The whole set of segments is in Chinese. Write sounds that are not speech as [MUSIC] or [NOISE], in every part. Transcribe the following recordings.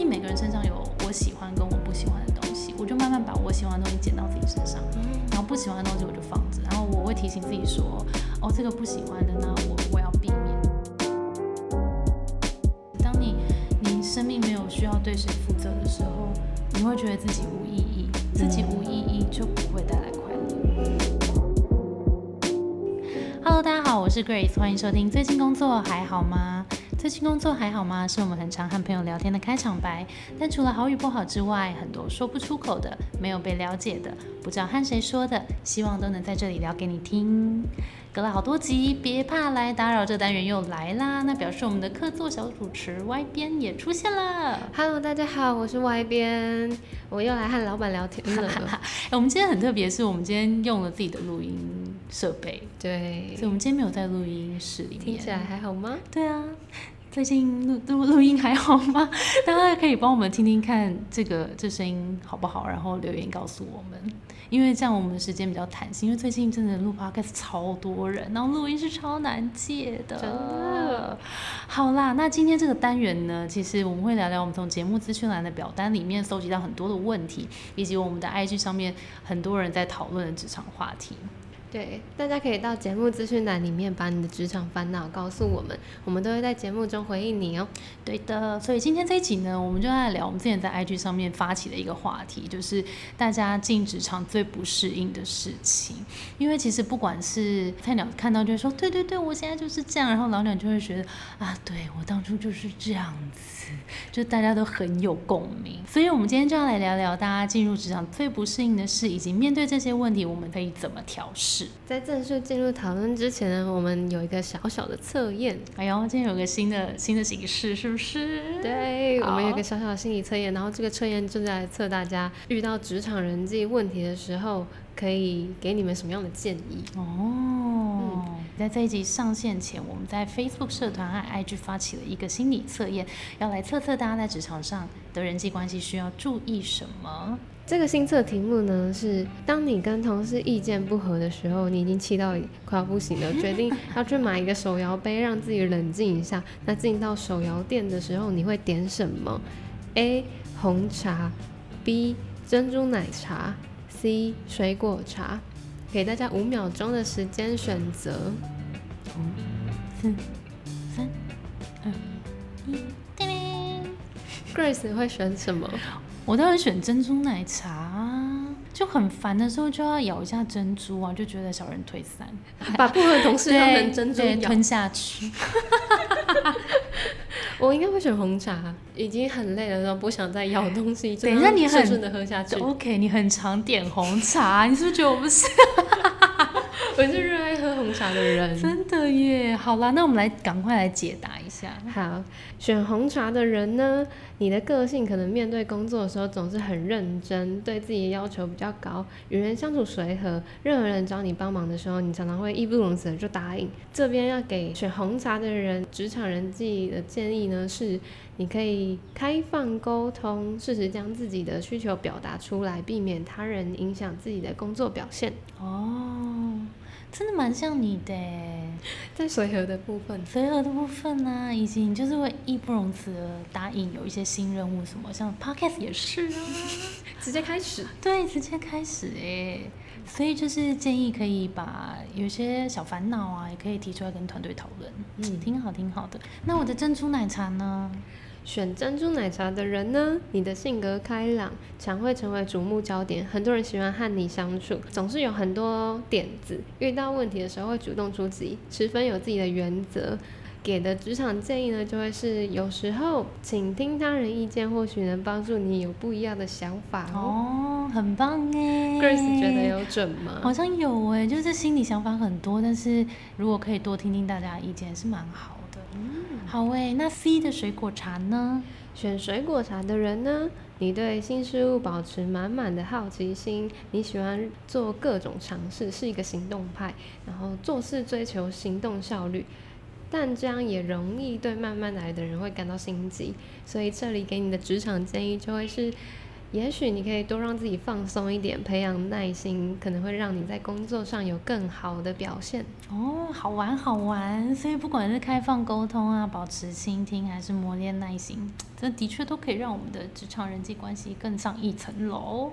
定每个人身上有我喜欢跟我不喜欢的东西，我就慢慢把我喜欢的东西捡到自己身上，然后不喜欢的东西我就放着，然后我会提醒自己说，哦，这个不喜欢的，那我我要避免。当你你生命没有需要对谁负责的时候，你会觉得自己无意义，自己无意义就不会带来快乐。Hello，大家好，我是 Grace，欢迎收听。最近工作还好吗？最近工作还好吗？是我们很常和朋友聊天的开场白。但除了好与不好之外，很多说不出口的、没有被了解的、不知道和谁说的，希望都能在这里聊给你听。隔了好多集，别怕来打扰，这单元又来啦。那表示我们的客座小主持 Y 边也出现了。Hello，大家好，我是 Y 边，我又来和老板聊天了。[LAUGHS] 哎我们今天很特别，是我们今天用了自己的录音设备，对所以，我们今天没有在录音室里面。听起来还好吗？对啊，最近录录录音还好吗？[LAUGHS] 大家可以帮我们听听看这个这声音好不好，然后留言告诉我们，因为这样我们的时间比较弹性。因为最近真的录 podcast 超多人，然后录音是超难借的。真的。好啦，那今天这个单元呢，其实我们会聊聊我们从节目资讯栏的表单里面搜集到很多的问题，以及我们的 IG 上面很多人在讨论的职场话题。对，大家可以到节目资讯栏里面把你的职场烦恼告诉我们，我们都会在节目中回应你哦。对的，所以今天这一集呢，我们就来聊我们之前在 IG [LAUGHS] 上面发起的一个话题，就是大家进职场最不适应的事情。因为其实不管是菜鸟看到就会说，对对对，我现在就是这样，然后老鸟就会觉得啊，对我当初就是这样子，[LAUGHS] 就大家都很有共鸣。所以我们今天就要来聊聊大家进入职场最不适应的事，以及面对这些问题，我们可以怎么调试。在正式进入讨论之前呢，我们有一个小小的测验。哎呦，今天有个新的新的形式，是不是？对，我们有个小小的心理测验，然后这个测验正在测大家遇到职场人际问题的时候，可以给你们什么样的建议。哦，在这一集上线前，我们在 Facebook 社团和 IG 发起了一个心理测验，要来测测大家在职场上的人际关系需要注意什么。这个新测题目呢是：当你跟同事意见不合的时候，你已经气到快要不行了，决定要去买一个手摇杯，让自己冷静一下。那进到手摇店的时候，你会点什么？A. 红茶，B. 珍珠奶茶，C. 水果茶。给大家五秒钟的时间选择。五四、三、二、一，叮铃！Grace 会选什么？我当然选珍珠奶茶啊，就很烦的时候就要咬一下珍珠啊，就觉得小人退散，把部分同事当对成珍珠吞下去。我应该会选红茶，已经很累了，然后不想再咬东西，等一下你很顺顺的喝下去。OK，你很常点红茶，你是不是觉得我不是？[LAUGHS] 我是红茶的人。真的耶！好啦，那我们来赶快来解答一下。好，选红茶的人呢，你的个性可能面对工作的时候总是很认真，对自己的要求比较高，与人相处随和，任何人找你帮忙的时候，你常常会义不容辞的就答应。这边要给选红茶的人，职场人际的建议呢是，你可以开放沟通，适时将自己的需求表达出来，避免他人影响自己的工作表现。哦，真的蛮像你的耶，在随和的部分，随和的部分呢、以及你就是会义不容辞的答应有一些新任务，什么像 podcast 也是啊，[LAUGHS] 直接开始。对，直接开始哎。所以就是建议可以把有些小烦恼啊，也可以提出来跟团队讨论，嗯挺好，挺好的。那我的珍珠奶茶呢？选珍珠奶茶的人呢，你的性格开朗，常会成为瞩目焦点，很多人喜欢和你相处，总是有很多点子，遇到问题的时候会主动出击，十分有自己的原则。给的职场建议呢，就会是有时候请听他人意见，或许能帮助你有不一样的想法哦。哦，很棒哎 Grace 觉得有准吗？好像有哎，就是心里想法很多，但是如果可以多听听大家的意见，是蛮好的。嗯好哎，那 C 的水果茶呢？选水果茶的人呢，你对新事物保持满满的好奇心，你喜欢做各种尝试，是一个行动派，然后做事追求行动效率。但这样也容易对慢慢来的人会感到心急，所以这里给你的职场建议就会是，也许你可以多让自己放松一点，培养耐心，可能会让你在工作上有更好的表现。哦，好玩好玩，所以不管是开放沟通啊，保持倾听，还是磨练耐心，这的确都可以让我们的职场人际关系更上一层楼。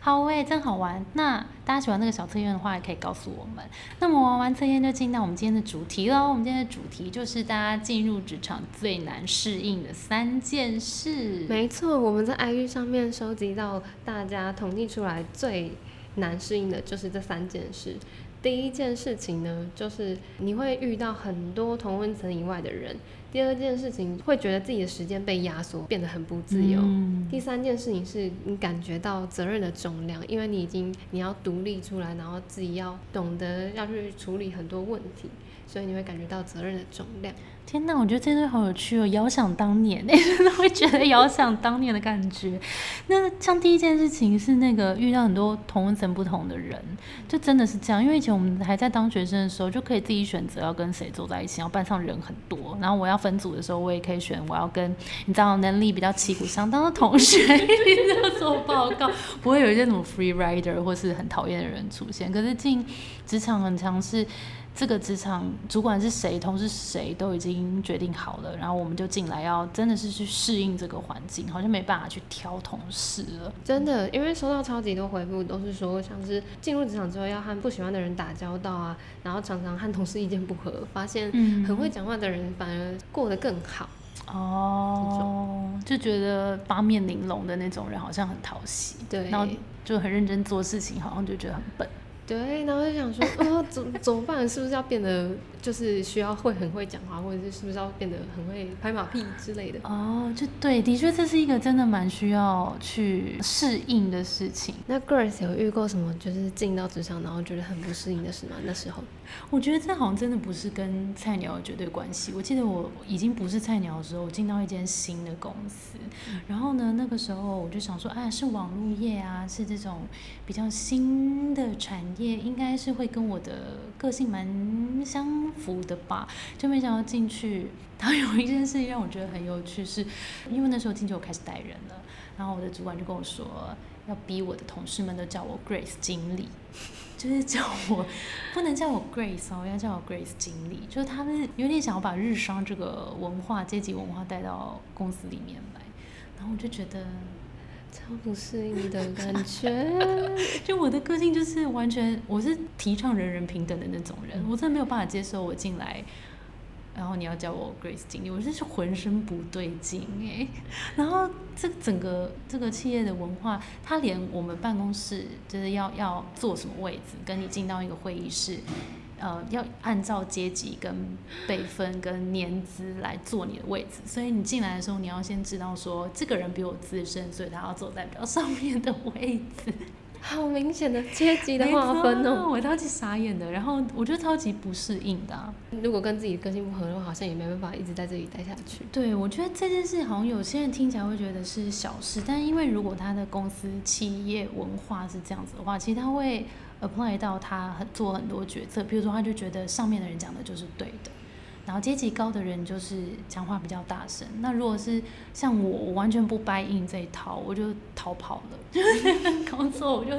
好诶，真好玩。那大家喜欢那个小测验的话，也可以告诉我们。那么玩完测验就进到我们今天的主题喽。我们今天的主题就是大家进入职场最难适应的三件事。没错，我们在 IG 上面收集到大家统计出来最难适应的就是这三件事。第一件事情呢，就是你会遇到很多同温层以外的人。第二件事情会觉得自己的时间被压缩，变得很不自由。第三件事情是你感觉到责任的重量，因为你已经你要独立出来，然后自己要懂得要去处理很多问题，所以你会感觉到责任的重量。天哪，我觉得这对好有趣哦！遥想当年，[LAUGHS] 真的会觉得遥想当年的感觉。那像第一件事情是那个遇到很多同层不同的人，就真的是这样。因为以前我们还在当学生的时候，就可以自己选择要跟谁坐在一起，然后班上人很多，然后我要分组的时候，我也可以选我要跟你知道能力比较旗鼓相当的同学一起做报告，不会有一些什么 free rider 或是很讨厌的人出现。可是进职场很强势。这个职场主管是谁，同事谁都已经决定好了，然后我们就进来，要真的是去适应这个环境，好像没办法去挑同事了。真的，因为收到超级多回复，都是说像是进入职场之后要和不喜欢的人打交道啊，然后常常和同事意见不合，发现很会讲话的人反而过得更好。哦，就觉得八面玲珑的那种人好像很讨喜，对，然后就很认真做事情，好像就觉得很笨。对，然后就想说，哦，怎怎么办？是不是要变得就是需要会很会讲话，或者是是不是要变得很会拍马屁之类的？哦，就对，的确这是一个真的蛮需要去适应的事情。那 Grace 有遇过什么就是进到职场然后觉得很不适应的事吗？那时候？我觉得这好像真的不是跟菜鸟有绝对关系。我记得我已经不是菜鸟的时候，我进到一间新的公司，然后呢，那个时候我就想说，哎，是网络业啊，是这种比较新的产业，应该是会跟我的个性蛮相服的吧。就没想到进去，然后有一件事情让我觉得很有趣，是因为那时候进去我开始带人了，然后我的主管就跟我说，要逼我的同事们都叫我 Grace 经理。就是叫我不能叫我 Grace 哦，要叫我 Grace 经理。就是他们有点想要把日商这个文化、阶级文化带到公司里面来，然后我就觉得超不适应的感觉。[LAUGHS] 就我的个性就是完全，我是提倡人人平等的那种人，我真的没有办法接受我进来。然后你要叫我 Grace 经理，我真是浑身不对劲哎。[LAUGHS] 然后这整个这个企业的文化，他连我们办公室就是要要坐什么位置，跟你进到一个会议室，呃，要按照阶级跟辈分跟年资来坐你的位置。所以你进来的时候，你要先知道说，这个人比我资深，所以他要坐在比较上面的位置。好明显的阶级的划分哦，我超级傻眼的，然后我觉得超级不适应的。如果跟自己个性不合的话，好像也没办法一直在这里待下去。对，我觉得这件事好像有些人听起来会觉得是小事，但因为如果他的公司企业文化是这样子的话，其实他会 apply 到他很做很多决策，比如说他就觉得上面的人讲的就是对的。然后阶级高的人就是讲话比较大声。那如果是像我，我完全不掰硬这一套，我就逃跑了。[LAUGHS] 工作我就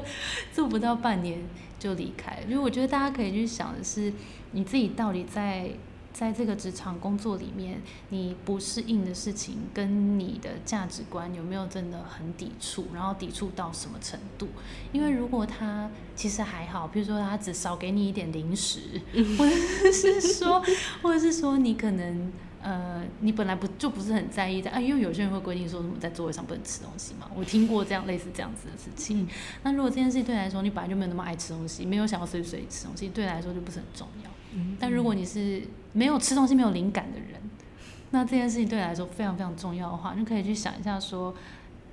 做不到半年就离开。因为我觉得大家可以去想的是，你自己到底在。在这个职场工作里面，你不适应的事情跟你的价值观有没有真的很抵触？然后抵触到什么程度？因为如果他其实还好，比如说他只少给你一点零食，或者是说，或者是说你可能呃，你本来不就不是很在意的啊？因为有些人会规定说什么在座位上不能吃东西嘛。我听过这样类似这样子的事情。[LAUGHS] 那如果这件事情对你来说，你本来就没有那么爱吃东西，没有想要随随吃东西，对你来说就不是很重要。但如果你是没有吃东西、没有灵感的人，那这件事情对你来说非常非常重要的话，你可以去想一下，说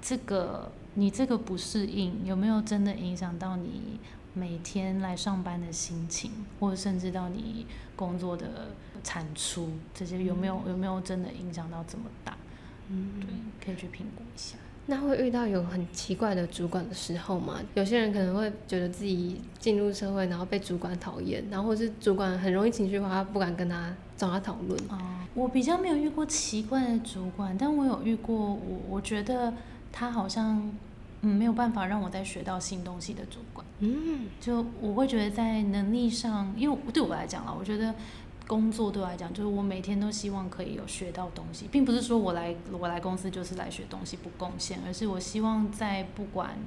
这个你这个不适应有没有真的影响到你每天来上班的心情，或者甚至到你工作的产出，这些有没有有没有真的影响到这么大？嗯，对，可以去评估一下。那会遇到有很奇怪的主管的时候吗？有些人可能会觉得自己进入社会，然后被主管讨厌，然后或是主管很容易情绪化，他不敢跟他找他讨论。哦，我比较没有遇过奇怪的主管，但我有遇过，我我觉得他好像嗯没有办法让我再学到新东西的主管。嗯，就我会觉得在能力上，因为对我来讲了，我觉得。工作对我来讲，就是我每天都希望可以有学到东西，并不是说我来我来公司就是来学东西不贡献，而是我希望在不管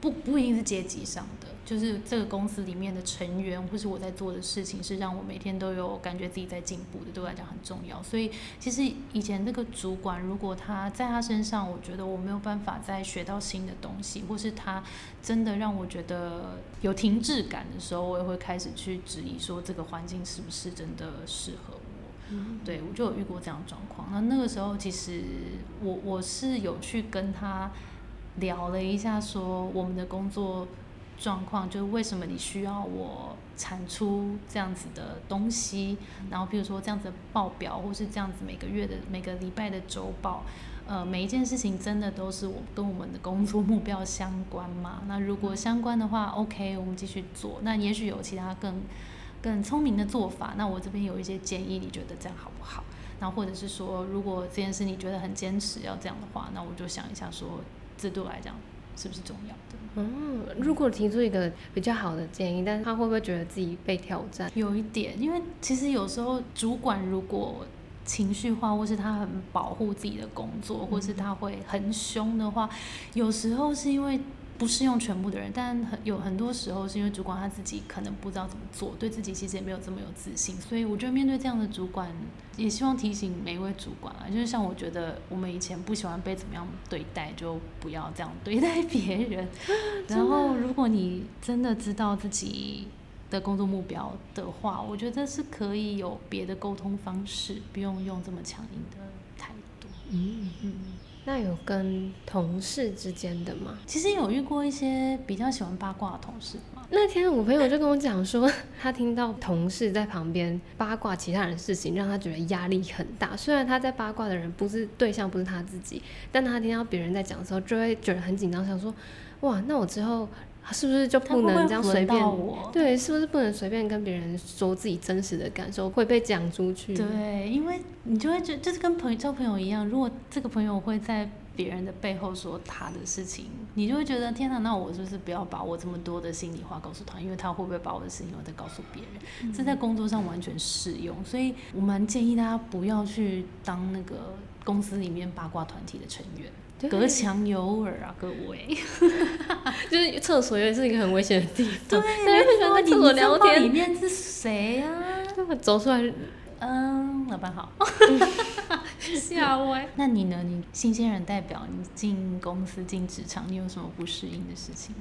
不不一定是阶级上的，就是这个公司里面的成员或是我在做的事情，是让我每天都有感觉自己在进步的，对我来讲很重要。所以其实以前那个主管，如果他在他身上，我觉得我没有办法再学到新的东西，或是他真的让我觉得有停滞感的时候，我也会开始去质疑说这个环境是不是真的适合我。对我就有遇过这样的状况。那那个时候其实我我是有去跟他。聊了一下，说我们的工作状况，就是为什么你需要我产出这样子的东西，然后比如说这样子的报表，或是这样子每个月的每个礼拜的周报，呃，每一件事情真的都是我跟我们的工作目标相关吗？那如果相关的话，OK，我们继续做。那也许有其他更更聪明的做法，那我这边有一些建议，你觉得这样好不好？那或者是说，如果这件事你觉得很坚持要这样的话，那我就想一下说。这对我来讲是不是重要的？嗯，如果提出一个比较好的建议，但是他会不会觉得自己被挑战？有一点，因为其实有时候主管如果情绪化，或是他很保护自己的工作，或是他会很凶的话，有时候是因为。不适用全部的人，但很有很多时候是因为主管他自己可能不知道怎么做，对自己其实也没有这么有自信，所以我觉得面对这样的主管，也希望提醒每一位主管啊，就是像我觉得我们以前不喜欢被怎么样对待，就不要这样对待别人。[LAUGHS] 然后，如果你真的知道自己的工作目标的话，我觉得是可以有别的沟通方式，不用用这么强硬的态度。嗯嗯。那有跟同事之间的吗？其实有遇过一些比较喜欢八卦的同事吗？那天我朋友就跟我讲说，[LAUGHS] 他听到同事在旁边八卦其他人事情，让他觉得压力很大。虽然他在八卦的人不是对象，不是他自己，但他听到别人在讲的时候，就会觉得很紧张，想说，哇，那我之后。是不是就不能这样随便？我对，是不是不能随便跟别人说自己真实的感受，会被讲出去？对，因为你就会觉，就是跟朋友交朋友一样，如果这个朋友会在别人的背后说他的事情，你就会觉得天哪，那我是不是不要把我这么多的心里话告诉他？因为他会不会把我的事情又再告诉别人？这在工作上完全适用，所以我蛮建议大家不要去当那个公司里面八卦团体的成员。隔墙有耳啊，各位，[LAUGHS] 就是厕所也是一个很危险的地方。对，大家会喜欢在厕所聊天。里面是谁啊？走出来，嗯，老板好。[LAUGHS] 吓歪。那你呢？你新鲜人代表，你进公司进职场，你有什么不适应的事情？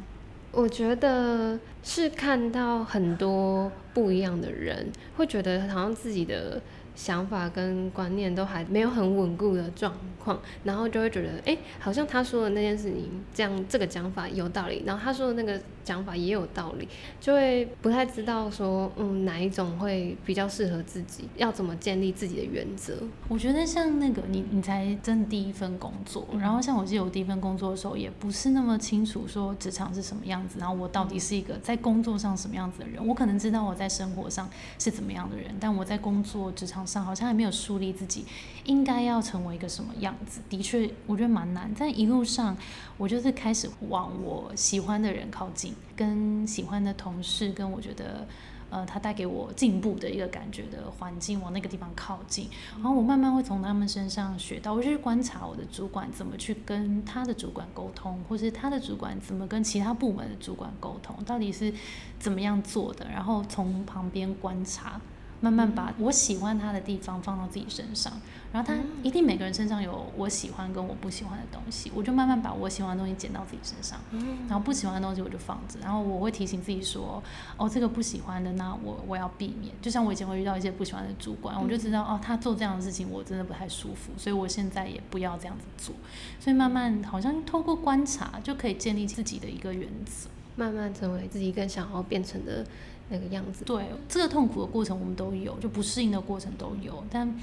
我觉得是看到很多不一样的人，会觉得好像自己的。想法跟观念都还没有很稳固的状况，然后就会觉得，哎，好像他说的那件事情，这样这个讲法有道理，然后他说的那个讲法也有道理，就会不太知道说，嗯，哪一种会比较适合自己，要怎么建立自己的原则。我觉得像那个你，你才真的第一份工作，然后像我记得我第一份工作的时候，也不是那么清楚说职场是什么样子，然后我到底是一个在工作上什么样子的人，我可能知道我在生活上是怎么样的人，但我在工作职场。上好像还没有树立自己应该要成为一个什么样子，的确我觉得蛮难。在一路上，我就是开始往我喜欢的人靠近，跟喜欢的同事，跟我觉得呃他带给我进步的一个感觉的环境往那个地方靠近。然后我慢慢会从他们身上学到，我就去观察我的主管怎么去跟他的主管沟通，或是他的主管怎么跟其他部门的主管沟通，到底是怎么样做的。然后从旁边观察。慢慢把我喜欢他的地方放到自己身上，然后他一定每个人身上有我喜欢跟我不喜欢的东西，我就慢慢把我喜欢的东西捡到自己身上，然后不喜欢的东西我就放着，然后我会提醒自己说，哦，这个不喜欢的，那我我要避免。就像我以前会遇到一些不喜欢的主管，我就知道哦，他做这样的事情我真的不太舒服，所以我现在也不要这样子做。所以慢慢好像透过观察就可以建立自己的一个原则，慢慢成为自己更想要变成的。那个样子，对这个痛苦的过程我们都有，就不适应的过程都有，但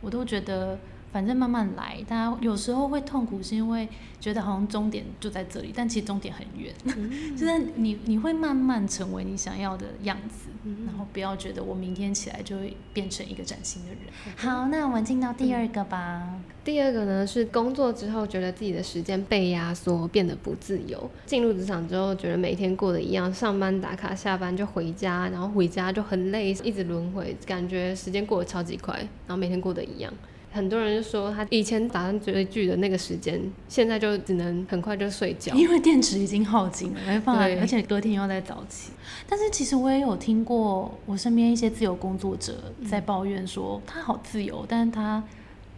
我都觉得反正慢慢来。大家有时候会痛苦，是因为觉得好像终点就在这里，但其实终点很远。[LAUGHS] 就是你你会慢慢成为你想要的样子，然后不要觉得我明天起来就会变成一个崭新的人。好，那我们进到第二个吧。第二个呢是工作之后觉得自己的时间被压缩，变得不自由。进入职场之后，觉得每天过得一样，上班打卡，下班就回家，然后回家就很累，一直轮回，感觉时间过得超级快，然后每天过得一样。很多人就说他以前打算追剧的那个时间，现在就只能很快就睡觉，因为电池已经耗尽了，没办法，而且隔天又要再早起。但是其实我也有听过我身边一些自由工作者在抱怨说，他好自由，但是他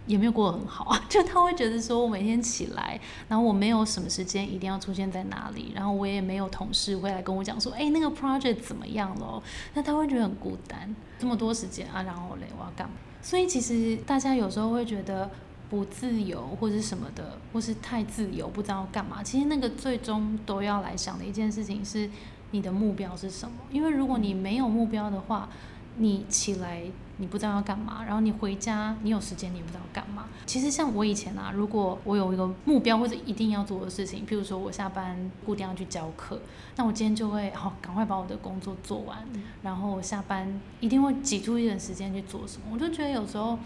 也没有过得很好，[LAUGHS] 就他会觉得说我每天起来，然后我没有什么时间一定要出现在哪里，然后我也没有同事会来跟我讲说，哎，那个 project 怎么样了？那他会觉得很孤单，这么多时间啊，然后嘞，我要干嘛？所以其实大家有时候会觉得不自由或者什么的，或是太自由不知道干嘛。其实那个最终都要来想的一件事情是你的目标是什么。因为如果你没有目标的话，你起来你不知道要干嘛，然后你回家你有时间你也不知道干嘛。其实像我以前啊，如果我有一个目标或者一定要做的事情，譬如说我下班固定要去教课，那我今天就会好赶快把我的工作做完，然后我下班一定会挤出一点时间去做什么。我就觉得有时候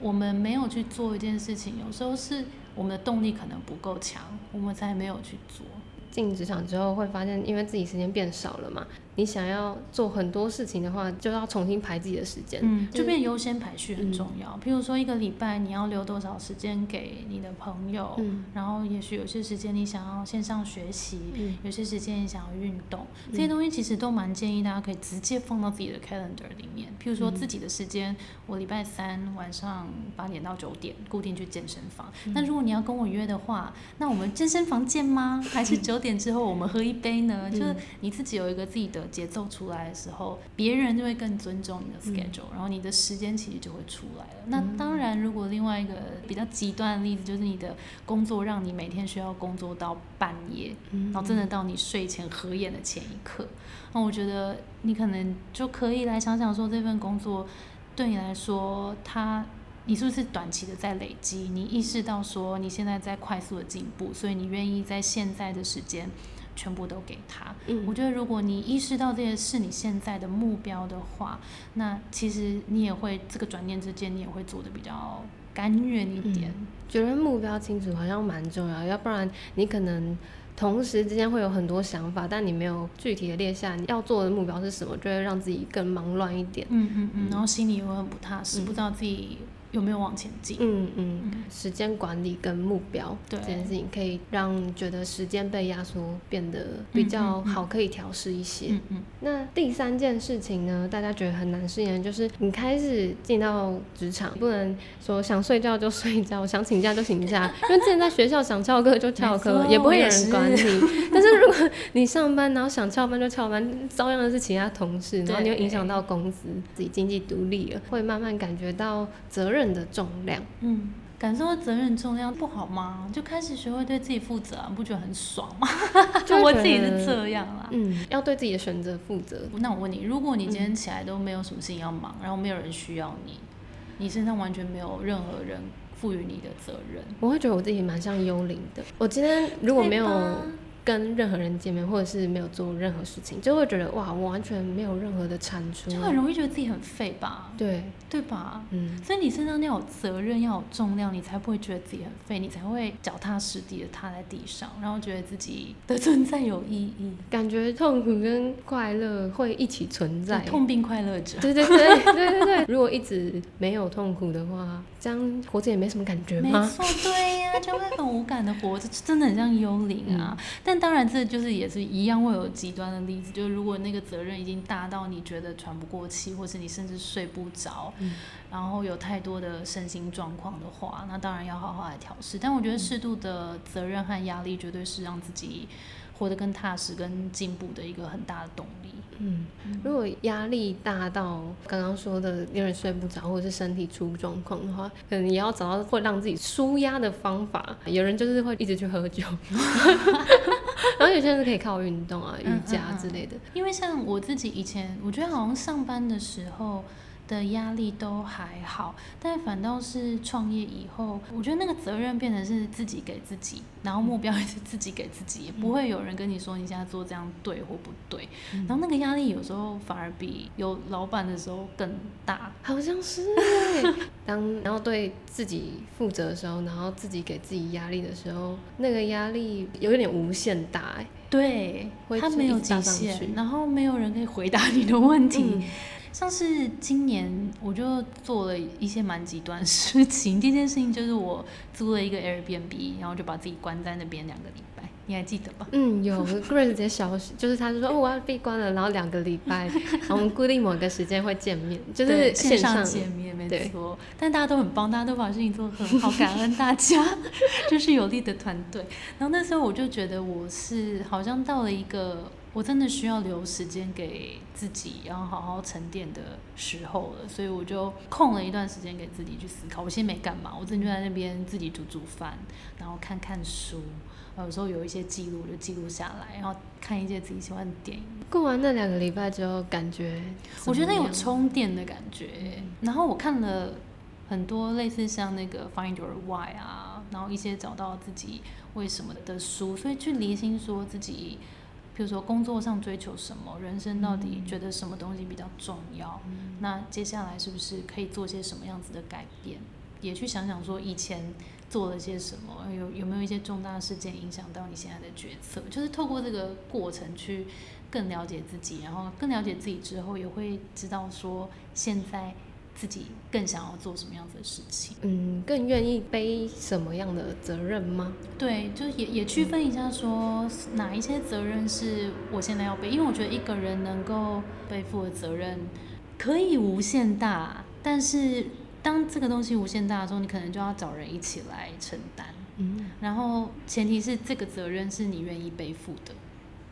我们没有去做一件事情，有时候是我们的动力可能不够强，我们才没有去做。进职场之后会发现，因为自己时间变少了嘛。你想要做很多事情的话，就要重新排自己的时间，嗯，就变优先排序很重要。譬如说一个礼拜你要留多少时间给你的朋友，嗯，然后也许有些时间你想要线上学习，嗯，有些时间你想要运动，这些东西其实都蛮建议大家可以直接放到自己的 calendar 里面。譬如说自己的时间，我礼拜三晚上八点到九点固定去健身房。那如果你要跟我约的话，那我们健身房见吗？还是九点之后我们喝一杯呢？就是你自己有一个自己的。节奏出来的时候，别人就会更尊重你的 schedule，然后你的时间其实就会出来了。那当然，如果另外一个比较极端的例子，就是你的工作让你每天需要工作到半夜，然后真的到你睡前合眼的前一刻，那我觉得你可能就可以来想想说，这份工作对你来说，它你是不是短期的在累积？你意识到说你现在在快速的进步，所以你愿意在现在的时间。全部都给他。嗯，我觉得如果你意识到这些是你现在的目标的话，那其实你也会这个转念之间，你也会做的比较甘愿一点。觉得目标清楚好像蛮重要，要不然你可能同时之间会有很多想法，但你没有具体的列下你要做的目标是什么，就会让自己更忙乱一点。嗯嗯嗯，然后心里也会很不踏实，不知道自己。有没有往前进？嗯嗯，时间管理跟目标这件事情，可以让觉得时间被压缩变得比较好，可以调试一些。嗯嗯。那第三件事情呢？大家觉得很难适应，就是你开始进到职场，不能说想睡觉就睡觉，想请假就请假，[LAUGHS] 因为之前在学校想翘课就翘课，也不会有人管你。[LAUGHS] 但是如果你上班，然后想翘班就翘班，遭殃的是其他同事，然后你又影响到公司，自己经济独立了，会慢慢感觉到责任。的重量，嗯，感受到责任重量不好吗？就开始学会对自己负责，不觉得很爽吗？[LAUGHS] 就我自己是这样啦，嗯，要对自己的选择负责。那我问你，如果你今天起来都没有什么事情要忙，然后没有人需要你，你身上完全没有任何人赋予你的责任，我会觉得我自己蛮像幽灵的。我今天如果没有。跟任何人见面，或者是没有做任何事情，就会觉得哇，我完全没有任何的产出，就很容易觉得自己很废吧？对，对吧？嗯，所以你身上要有责任，要有重量，你才不会觉得自己很废，你才会脚踏实地的踏在地上，然后觉得自己的存在有意义，感觉痛苦跟快乐会一起存在，痛并快乐着。对对对 [LAUGHS] 对对对，如果一直没有痛苦的话，这样活着也没什么感觉吗？没错，对呀，就会很无感的活着，真的很像幽灵啊。但当然，这就是也是一样会有极端的例子，就是如果那个责任已经大到你觉得喘不过气，或是你甚至睡不着，然后有太多的身心状况的话，那当然要好好来调试。但我觉得适度的责任和压力，绝对是让自己活得更踏实、跟进步的一个很大的动力。嗯，如果压力大到刚刚说的有点睡不着，或者是身体出状况的话，可能也要找到会让自己舒压的方法。有人就是会一直去喝酒，[LAUGHS] [LAUGHS] 然后有些人是可以靠运动啊、瑜伽之类的。因为像我自己以前，我觉得好像上班的时候。的压力都还好，但反倒是创业以后，我觉得那个责任变成是自己给自己，然后目标也是自己给自己，也不会有人跟你说你现在做这样对或不对。然后那个压力有时候反而比有老板的时候更大，好像是。当然后对自己负责的时候，然后自己给自己压力的时候，那个压力有一点无限大，哎，对，它没有极限，然后没有人可以回答你的问题。像是今年我就做了一些蛮极端事情。第一件事情就是我租了一个 Airbnb，然后就把自己关在那边两个礼拜。你还记得吧？嗯，有 Grace 直接消息，就是他就说哦我要闭关了，然后两个礼拜，[LAUGHS] 我们固定某个时间会见面，就是线上见面，没错。但大家都很棒，大家都把事情做得很好，感恩大家，[LAUGHS] 就是有力的团队。然后那时候我就觉得我是好像到了一个。我真的需要留时间给自己，然后好好沉淀的时候了，所以我就空了一段时间给自己去思考。我先没干嘛，我真的就在那边自己煮煮饭，然后看看书，有时候有一些记录就记录下来，然后看一些自己喜欢的电影。过完那两个礼拜之后，感觉我觉得有充电的感觉。然后我看了很多类似像那个 Find Your Why 啊，然后一些找到自己为什么的书，所以去离心说自己。比如说工作上追求什么，人生到底觉得什么东西比较重要？那接下来是不是可以做些什么样子的改变？也去想想说以前做了些什么，有有没有一些重大事件影响到你现在的决策？就是透过这个过程去更了解自己，然后更了解自己之后，也会知道说现在。自己更想要做什么样子的事情？嗯，更愿意背什么样的责任吗？对，就也也区分一下，说哪一些责任是我现在要背，因为我觉得一个人能够背负的责任可以无限大，但是当这个东西无限大的时候，你可能就要找人一起来承担。嗯，然后前提是这个责任是你愿意背负的。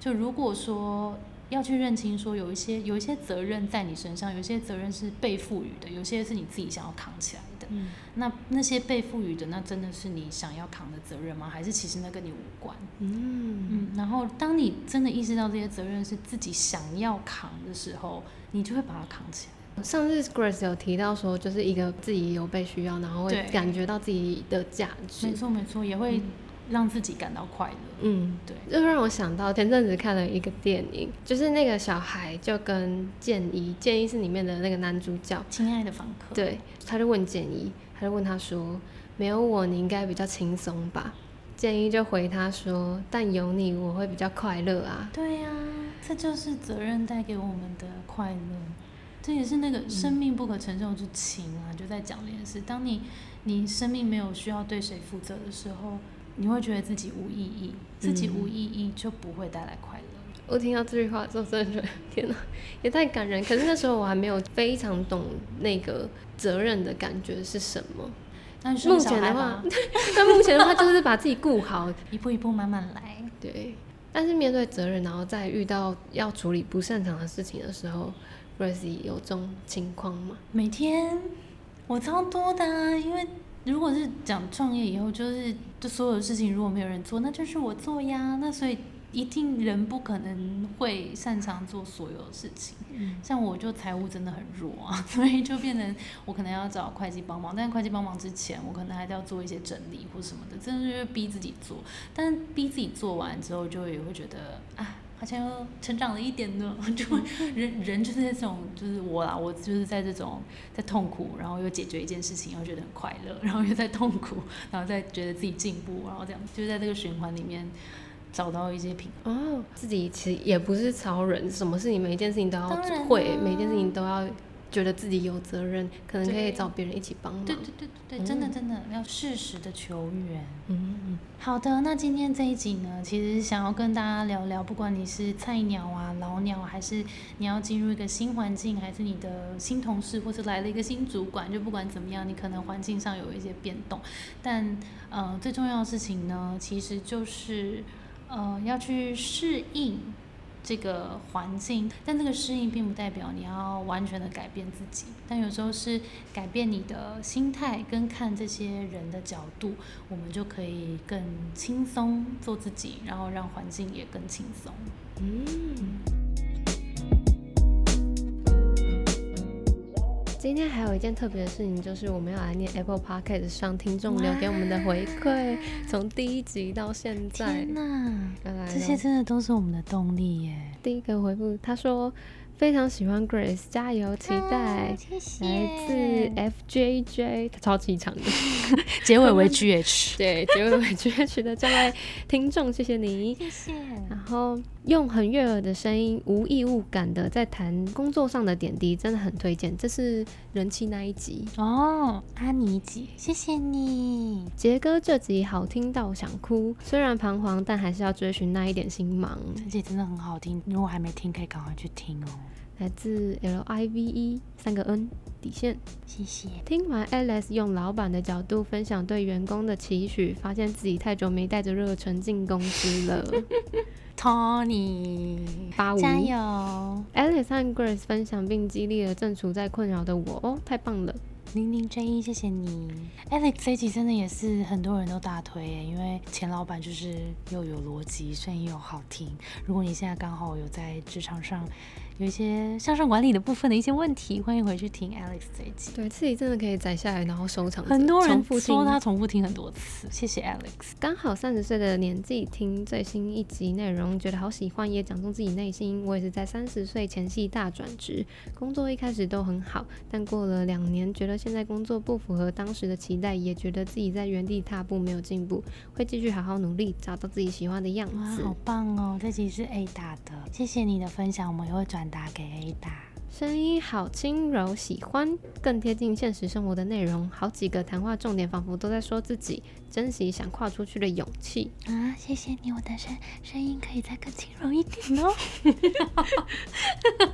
就如果说。要去认清，说有一些有一些责任在你身上，有些责任是被赋予的，有些是你自己想要扛起来的。嗯，那那些被赋予的，那真的是你想要扛的责任吗？还是其实那跟你无关？嗯嗯。然后，当你真的意识到这些责任是自己想要扛的时候，你就会把它扛起来。上次 Grace 有提到说，就是一个自己有被需要，然后会感觉到自己的价值。没错没错，也会。让自己感到快乐。嗯，对，就让我想到前阵子看了一个电影，就是那个小孩就跟建一，建一是里面的那个男主角，亲爱的访客。对，他就问建一，他就问他说：“没有我，你应该比较轻松吧？”建一就回他说：“但有你，我会比较快乐啊。”对呀，这就是责任带给我们的快乐，这也是那个生命不可承受之轻啊，就在讲这件事。当你你生命没有需要对谁负责的时候。你会觉得自己无意义，自己无意义就不会带来快乐。我听到这句话之后，真的觉得天哪，也太感人。可是那时候我还没有非常懂那个责任的感觉是什么。目前的话，[LAUGHS] 但目前的话就是把自己顾好，[LAUGHS] 一步一步慢慢来。对，但是面对责任，然后再遇到要处理不擅长的事情的时候 r o s i e 有这种情况吗？每天我超多的，因为。如果是讲创业以后，就是就所有的事情如果没有人做，那就是我做呀。那所以一定人不可能会擅长做所有的事情。嗯像我就财务真的很弱啊，[LAUGHS] 所以就变成我可能要找会计帮忙。但是会计帮忙之前，我可能还是要做一些整理或什么的，真的就是逼自己做。但逼自己做完之后，就也会觉得啊。好像又成长了一点呢，[LAUGHS] 就人人就是那种，就是我啦，我就是在这种在痛苦，然后又解决一件事情，又觉得很快乐，然后又在痛苦，然后再觉得自己进步，然后这样就在这个循环里面找到一些平衡。哦，自己其实也不是超人，什么事情每一件事情都要会，每一件事情都要。觉得自己有责任，可能可以找别人一起帮忙。对对对对对，真的真的要适时的求援。嗯，好的，那今天这一集呢，其实想要跟大家聊聊，不管你是菜鸟啊、老鸟，还是你要进入一个新环境，还是你的新同事，或是来了一个新主管，就不管怎么样，你可能环境上有一些变动，但呃，最重要的事情呢，其实就是呃要去适应。这个环境，但这个适应并不代表你要完全的改变自己，但有时候是改变你的心态跟看这些人的角度，我们就可以更轻松做自己，然后让环境也更轻松。嗯。今天还有一件特别的事情，就是我们要来念 Apple Podcast 上听众留给我们的回馈，从第一集到现在，天哪，来来这些真的都是我们的动力耶！第一个回复，他说非常喜欢 Grace，加油，期待。谢谢来自 FJJ，他超级长的，[LAUGHS] 结尾为 GH，[LAUGHS] 对，结尾为 GH 的这位听众，谢谢你。谢谢。然后用很悦耳的声音，无异物感的在谈工作上的点滴，真的很推荐。这是人气那一集。哦，阿妮姐，谢谢你。杰哥这集好听到想哭，虽然彷徨，但还是要追寻那一点星芒。这集真的很好听，如果还没听，可以赶快去听哦。来自 L I V E 三个 N 底线，谢谢。听完 Alice 用老板的角度分享对员工的期许，发现自己太久没带着热忱进公司了。[LAUGHS] Tony，八五加油！Alice 和 Grace 分享并激励了正处在困扰的我，哦，太棒了！零零 J 一，谢谢你。Alex 这一集真的也是很多人都大推耶，因为钱老板就是又有逻辑，声音又好听。如果你现在刚好有在职场上有一些向上管理的部分的一些问题，欢迎回去听 Alex 这一集。对自己真的可以摘下来，然后收藏。很多人说他重复听很多次，谢谢 Alex。刚好三十岁的年纪听最新一集内容，觉得好喜欢，也讲中自己内心。我也是在三十岁前夕大转职，工作一开始都很好，但过了两年，觉得现在工作不符合当时的期待，也觉得自己在原地踏步，没有进步，会继续好好努力，找到自己喜欢的样子哇，子好。棒哦！这集是 A 打的，谢谢你的分享，我们也会转达给 A 打。声音好轻柔，喜欢更贴近现实生活的内容。好几个谈话重点仿佛都在说自己珍惜想跨出去的勇气。啊，谢谢你，我的声声音可以再更轻柔一点哦。[LAUGHS]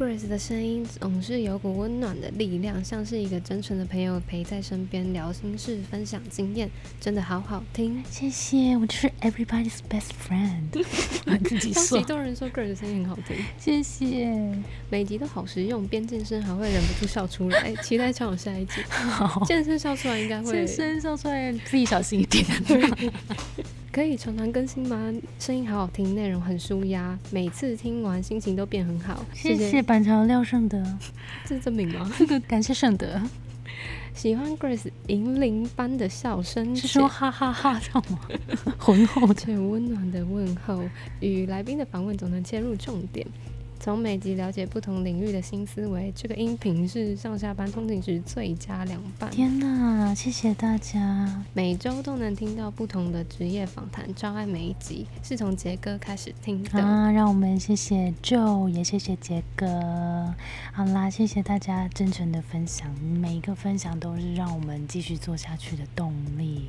Grace 的声音总是有股温暖的力量，像是一个真诚的朋友陪在身边聊心事、分享经验，真的好好听。谢谢，我就是 everybody's best friend，我 [LAUGHS] 自己说超级。多人说 Grace 的声音很好听，谢谢，每集都好实用，边健身还会忍不住笑出来。期待超有下一集，[LAUGHS] 好，健身笑出来应该会健身笑出来，自己小心一点。可以常常更新吗？声音好好听，内容很舒压，每次听完心情都变很好。谢谢板桥廖胜德，这是这名吗？[LAUGHS] 感谢胜德，喜欢 Grace 银铃般的笑声，是说哈哈哈这样吗？[LAUGHS] 浑厚的，且温暖的问候，与来宾的访问总能切入重点。从每集了解不同领域的新思维，这个音频是上下班通勤时最佳凉拌。天哪，谢谢大家。每周都能听到不同的职业访谈，超爱每一集，是从杰哥开始听的。啊，让我们谢谢 Joe，也谢谢杰哥。好啦，谢谢大家真诚的分享，每一个分享都是让我们继续做下去的动力。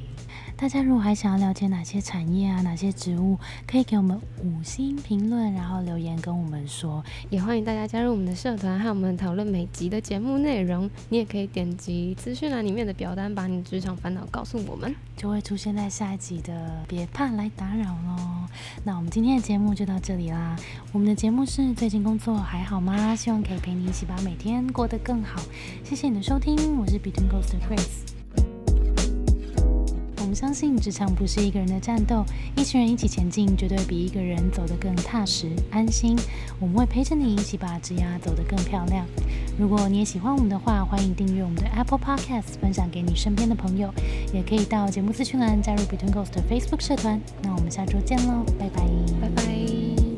大家如果还想要了解哪些产业啊，哪些植物，可以给我们五星评论，然后留言跟我们说。也欢迎大家加入我们的社团，和我们讨论每集的节目内容。你也可以点击资讯栏里面的表单，把你职场烦恼告诉我们。就会出现在下一集的，别怕来打扰喽。那我们今天的节目就到这里啦。我们的节目是最近工作还好吗？希望可以陪你一起把每天过得更好。谢谢你的收听，我是 Between Ghost 的 Grace。我们相信职场不是一个人的战斗，一群人一起前进，绝对比一个人走得更踏实安心。我们会陪着你一起把职涯走得更漂亮。如果你也喜欢我们的话，欢迎订阅我们的 Apple Podcast，分享给你身边的朋友，也可以到节目资讯栏加入 Between Ghost 的 Facebook 社团。那我们下周见喽，拜拜，拜拜。